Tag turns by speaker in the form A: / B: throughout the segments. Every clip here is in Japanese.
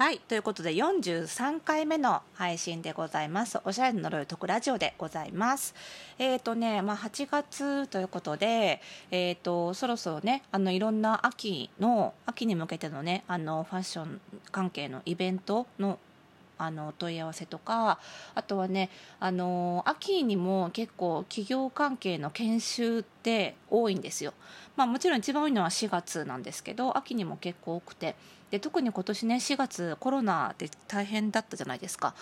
A: はいということで43回目の配信でございます。おしゃれの呪い特ラジオでございます。えっ、ー、とねまあ8月ということでえっ、ー、とそろそろねあのいろんな秋の秋に向けてのねあのファッション関係のイベントのあの問い合わせとかあとはねあの秋にも結構企業関係の研修って多いんですよ。まあ、もちろん一番多いのは4月なんですけど秋にも結構多くて。で特に今年ね4月コロナで大変だったじゃないですか。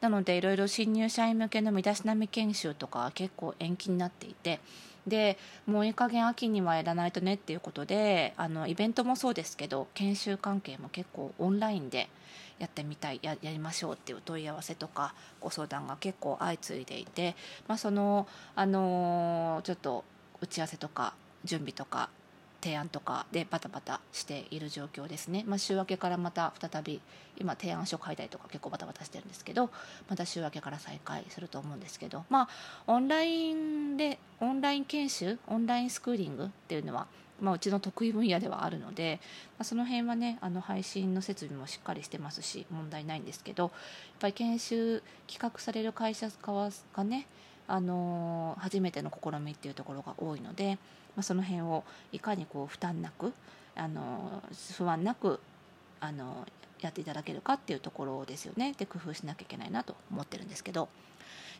A: なのでいろいろ新入社員向けの身だしなみ研修とか結構延期になっていて。でもういい加減秋にはやらないとねっていうことであのイベントもそうですけど研修関係も結構オンラインでやってみたいややりましょうっていう問い合わせとかご相談が結構相次いでいて、まあ、その、あのー、ちょっと打ち合わせとか準備とか提案とかでバタバタしている状況ですね、まあ、週明けからまた再び今提案書書いたりとか結構バタバタしてるんですけどまた週明けから再開すると思うんですけど。まあオンラインでオンライン研修オンラインスクーリングっていうのはまあ、うちの得意分野ではあるので、まあ、その辺はねあの配信の設備もしっかりしてますし問題ないんですけどやっぱり研修企画される会社側がねあの初めての試みっていうところが多いので、まあ、その辺をいかにこう負担なくあの不安なくあのやっていただけるかっていうところですよね。で工夫しなきゃいけないなと思ってるんですけど。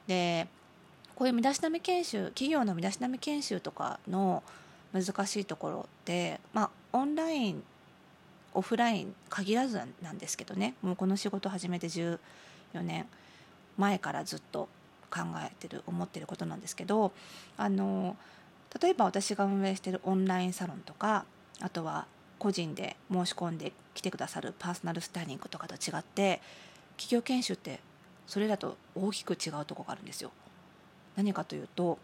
A: でこういう身だしなみ研修企業の身だしなみ研修とかの難しいところって、まあ、オンラインオフライン限らずなんですけどね。もうこの仕事始めて14年前からずっと考えてる思ってることなんですけどあの例えば私が運営してるオンラインサロンとかあとは個人で申し込んで来てくださるパーソナルスタイリングとかと違って企業研修ってそれらと大きく違うとこがあるんですよ。何かというと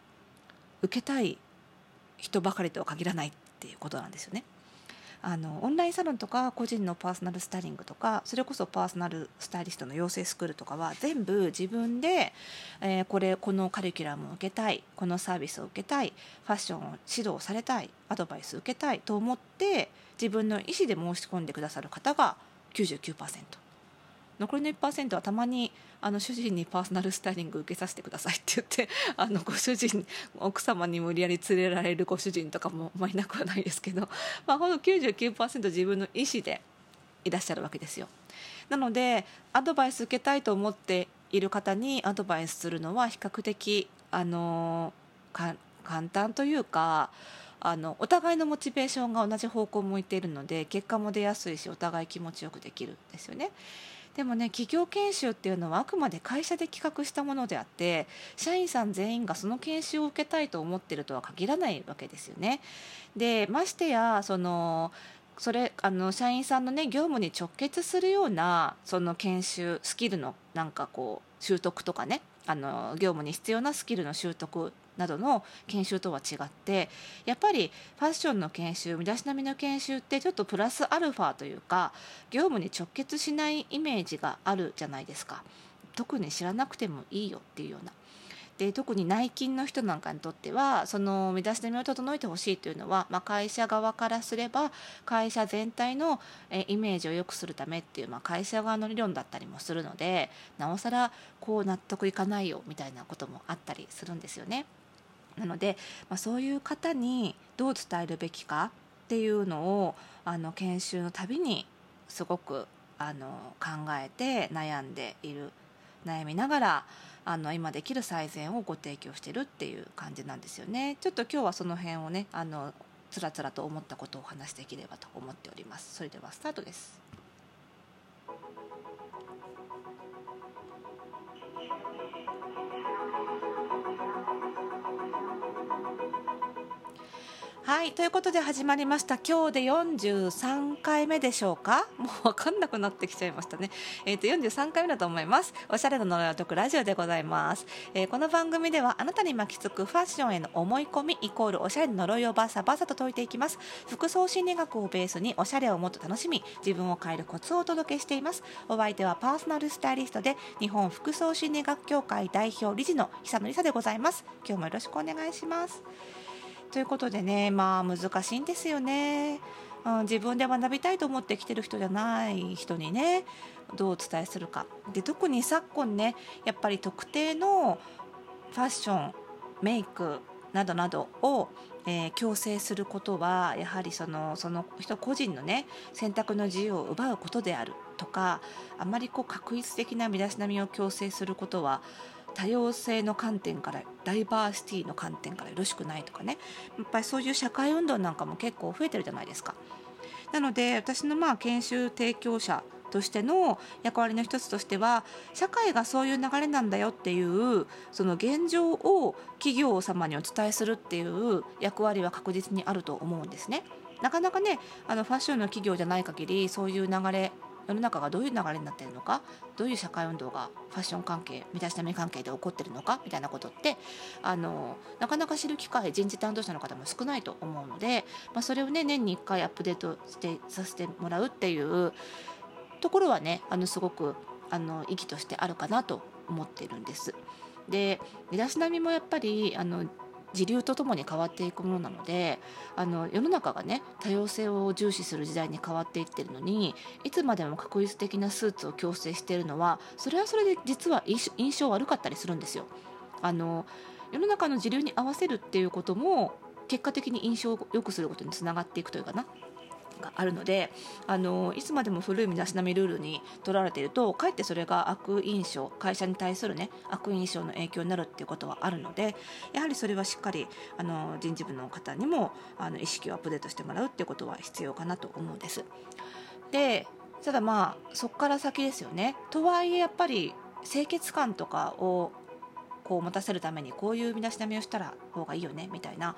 A: 受けたい人ばかりとは限らないっていうことなんですよね。あのオンラインサロンとか個人のパーソナルスタイリングとかそれこそパーソナルスタイリストの養成スクールとかは全部自分で、えー、これこのカリキュラムを受けたいこのサービスを受けたいファッションを指導されたいアドバイスを受けたいと思って自分の意思で申し込んでくださる方が99%。残りの1%はたまにあの主人にパーソナルスタイリング受けさせてくださいって言ってあのご主人奥様に無理やり連れられるご主人とかも、まあ、いなくはないですけど、まあ、ほんの99%自分の意思でいらっしゃるわけですよ。なのでアドバイス受けたいと思っている方にアドバイスするのは比較的あの簡単というかあのお互いのモチベーションが同じ方向を向いているので結果も出やすいしお互い気持ちよくできるんですよね。でもね企業研修っていうのはあくまで会社で企画したものであって社員さん全員がその研修を受けたいと思ってるとは限らないわけですよね。でましてやそのそれあの社員さんのね業務に直結するようなその研修スキルのなんかこう習得とかねあの業務に必要なスキルの習得などの研修とは違ってやっぱりファッションの研修身だしなみの研修ってちょっとプラスアルファというか業務に直結しないイメージがあるじゃないですか。特に知らなくてもいいよっていうようなで特に内勤の人なんかにとってはその身だしなみを整えてほしいというのは、まあ、会社側からすれば会社全体のえイメージを良くするためっていう、まあ、会社側の理論だったりもするのでなおさらこう納得いかないよみたいなこともあったりするんですよね。なので、まあ、そういう方にどう伝えるべきかっていうのをあの研修のたびにすごくあの考えて悩んでいる悩みながらあの今できる最善をご提供してるっていう感じなんですよね。ちょっと今日はその辺をねあのつらつらと思ったことをお話しできればと思っております。それではスタートです。はいということで始まりました。今日で43回目でしょうか？もう分かんなくなってきちゃいましたね。えっ、ー、と43回目だと思います。おしゃれの呪いを解くラジオでございます、えー、この番組ではあなたに巻きつくファッションへの思い込みイコールおしゃれの呪いをバサバサと解いていきます。服装心理学をベースにおしゃれをもっと楽しみ自分を変えるコツをお届けしています。お相手はパーソナルスタイリストで日本服装心理学協会代表理事の久野里沙でございます。今日もよろしくお願いします。ということでねまあ難しいんですよね。うん、自分で学びたいと思ってきてる人じゃない人にねどうお伝えするかで特に昨今ねやっぱり特定のファッションメイクなどなどを、えー、強制することはやはりそのその人個人のね選択の自由を奪うことであるとかあまりこう確一的な身だしなみを強制することは多様性の観点からダイバーシティの観点からよろしくないとかねやっぱりそういう社会運動なんかも結構増えてるじゃないですか。なので私のまあ研修提供者としての役割の一つとしては社会がそういう流れなんだよっていうその現状を企業様にお伝えするっていう役割は確実にあると思うんですね。なかなかねあのファッションの企業じゃない限りそういう流れ世の中がどういう流れになってるのかどういう社会運動がファッション関係身だしなみ関係で起こってるのかみたいなことってあのなかなか知る機会人事担当者の方も少ないと思うので、まあ、それをね年に1回アップデートしてさせてもらうっていうところはねあのすごくあの意義としてあるかなと思ってるんです。で身だしなみもやっぱりあの時流とともに変わっていくものなのであの世の中がね多様性を重視する時代に変わっていってるのにいつまでも確率的なスーツを強制しているのはそれはそれで実は印象悪かったりするんですよ。あの世の中の時流に合わせるっていうことも結果的に印象を良くすることにつながっていくというかながあるのであのいつまでも古い身だしなみルールにとられているとかえってそれが悪印象会社に対する、ね、悪印象の影響になるっていうことはあるのでやはりそれはしっかりあの人事部の方にもあの意識をアップデートしてもらうっていうことは必要かなと思うんです。でただまあそこから先ですよね。とはいえやっぱり清潔感とかをこう持たせるためにこういう身だしなみをしたら方がいいよねみたいな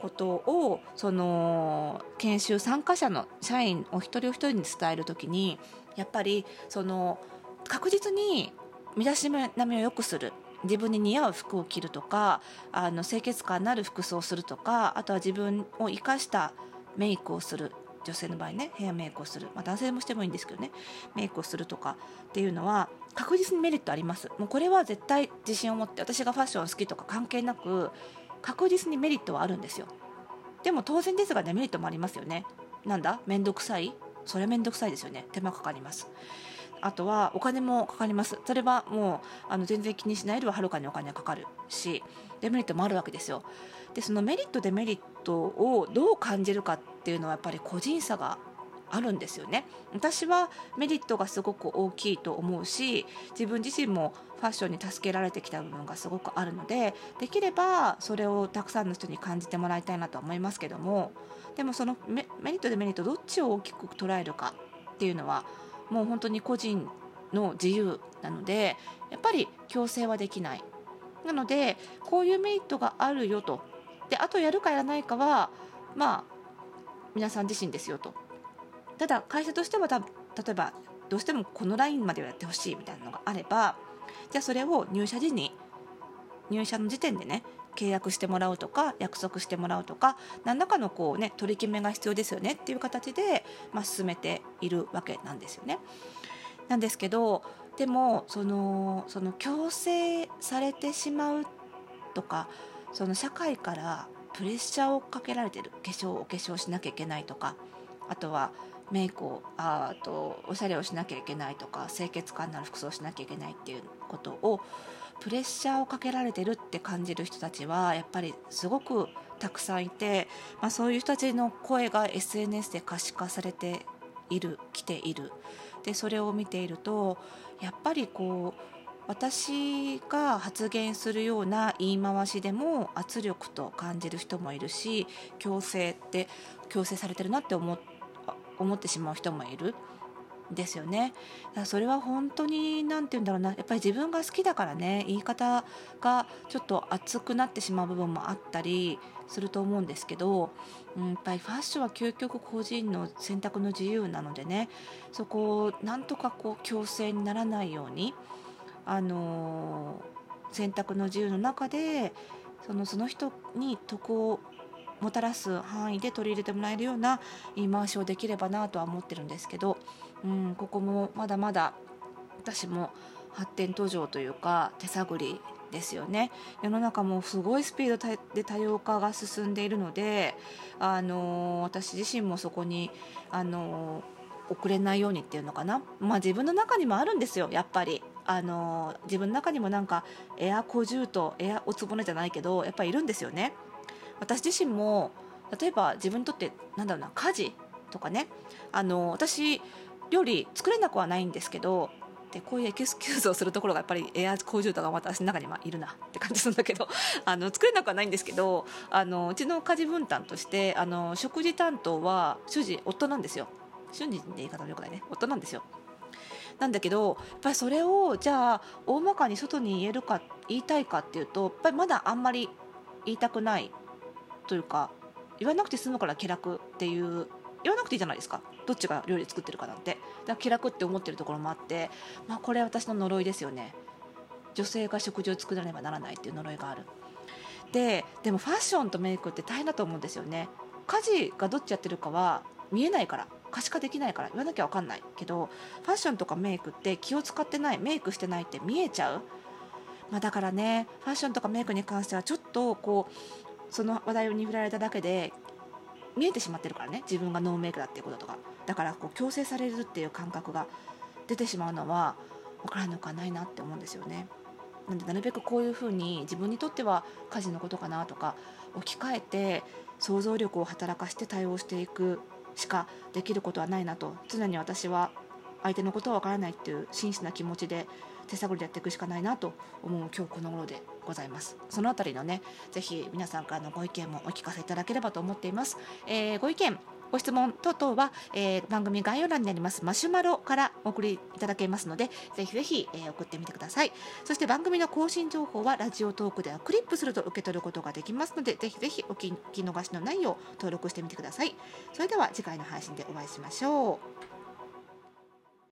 A: ことをその研修参加者の社員お一人お一人に伝える時にやっぱりその確実に身だしなみを良くする。自分に似合う服を着るとかあの清潔感のある服装をするとかあとは自分を生かしたメイクをする。女性の場合ねヘアメイクをする、まあ、男性もしてもいいんですけどねメイクをするとかっていうのは確実にメリットあります。もうこれは絶対自信を持って私がファッション好きとか関係なく確実にメリットはあるんですよ。でも当然ですがデメリットもありますよね。なんだ？面倒くさい？それ面倒くさいですよね。手間かかります。あとはお金もかかります。それはもうあの全然気にしないよりははるかにお金がかかるし。デメリットもあるわけですよ。でそのメリットデメリットをどう感じるかっていうのはやっぱり個人差があるんですよね。私はメリットがすごく大きいと思うし自分自身もファッションに助けられてきた部分がすごくあるのでできればそれをたくさんの人に感じてもらいたいなと思いますけどもでもそのメリットデメリットどっちを大きく捉えるかっていうのはもう本当に個人の自由なのでやっぱり強制はできない。なのでこういうメリットがあるよと。であとやるかやらないかはまあ皆さん自身ですよと。ただ会社としては例えばどうしてもこのラインまではやってほしいみたいなのがあればじゃあそれを入社時に入社の時点でね契約してもらうとか約束してもらうとか何らかのこう、ね、取り決めが必要ですよねっていう形で、まあ、進めているわけなんですよね。なんですけどでもそのその強制されてしまうとかその社会からプレッシャーをかけられてる化粧お化粧しなきゃいけないとかあとはメイクをあとおしゃれをしなきゃいけないとか清潔感のある服装をしなきゃいけないっていうことをプレッシャーをかけられてるって感じる人たちはやっぱりすごくたくさんいて、まあ、そういう人たちの声が SNS で可視化されている来ている。でそれを見ているとやっぱりこう私が発言するような言い回しでも圧力と感じる人もいるし強制って強制されてるなって思って思ってしまう人もいる。ですよね。だからそれは本当に何て言うんだろうな。やっぱり自分が好きだからね。言い方がちょっと熱くなってしまう部分もあったりすると思うんですけど、うん、やっぱりファッションは究極個人の選択の自由なのでね。そこをなんとかこう強制にならないように、あのー、選択の自由の中でそのその人に得をもたらす範囲で取り入れてもらえるような言い回しをできればなとは思ってるんですけど、うん、ここもまだまだ私も発展途上というか手探りですよね世の中もすごいスピードで多様化が進んでいるので、あの私自身もそこに、あの遅れないようにっていうのかな、まあ、自分の中にもあるんですよやっぱり。あの自分の中にもなんかエア小姑とエアおつぼねじゃないけどやっぱりいるんですよね。私自身も例えば自分にとってなんだろうな家事とかねあの私料理作れなくはないんですけどでこういうエクスキューズをするところがやっぱりエア小姑とか私の中にはいるなって感じするんだけど あの作れなくはないんですけどあのうちの家事分担としてあの食事担当は主人夫なんですよ。主人で言い方もよくないね。夫なんですよ。なんだけどやっぱりそれをじゃあ大まかに外に言えるか言いたいかっていうとやっぱりまだあんまり言いたくないというか言わなくて済むから気楽っていう言わなくていいじゃないですか。どっちが料理作ってるかなんて。だから気楽って思ってるところもあって、まあ、これ私の呪いですよね。女性が食事を作らねばならないっていう呪いがある。ででもファッションとメイクって大変だと思うんですよね。家事がどっちやってるかは見えないから可視化できないから言わなきゃ分かんない。けどファッションとかメイクって気を使ってないメイクしてないって見えちゃう、まあ、だからねファッションとかメイクに関してはちょっとこうその話題に触れられただけで見えてしまってるからね。自分がノーメイクだっていうこととか。だからこう強制されるっていう感覚が出てしまうのは分からなくはないなって思うんですよね。なんでなるべくこういうふうに自分にとっては家事のことかなとか置き換えて想像力を働かして対応していくしかできることはないなと。常に私は相手のことは分からないっていう真摯な気持ちで手探りでやっていくしかないなと思う今日この頃でございます。そのあたりのねぜひ皆さんからのご意見もお聞かせいただければと思っています、えー、ご意見ご質問等々は、えー、番組概要欄にありますマシュマロからお送りいただけますのでぜひぜひ、えー、送ってみてください。そして番組の更新情報はラジオトークではクリップすると受け取ることができますのでぜひぜひお聞き逃しのないよう登録してみてください。それでは次回の配信でお会いしましょう。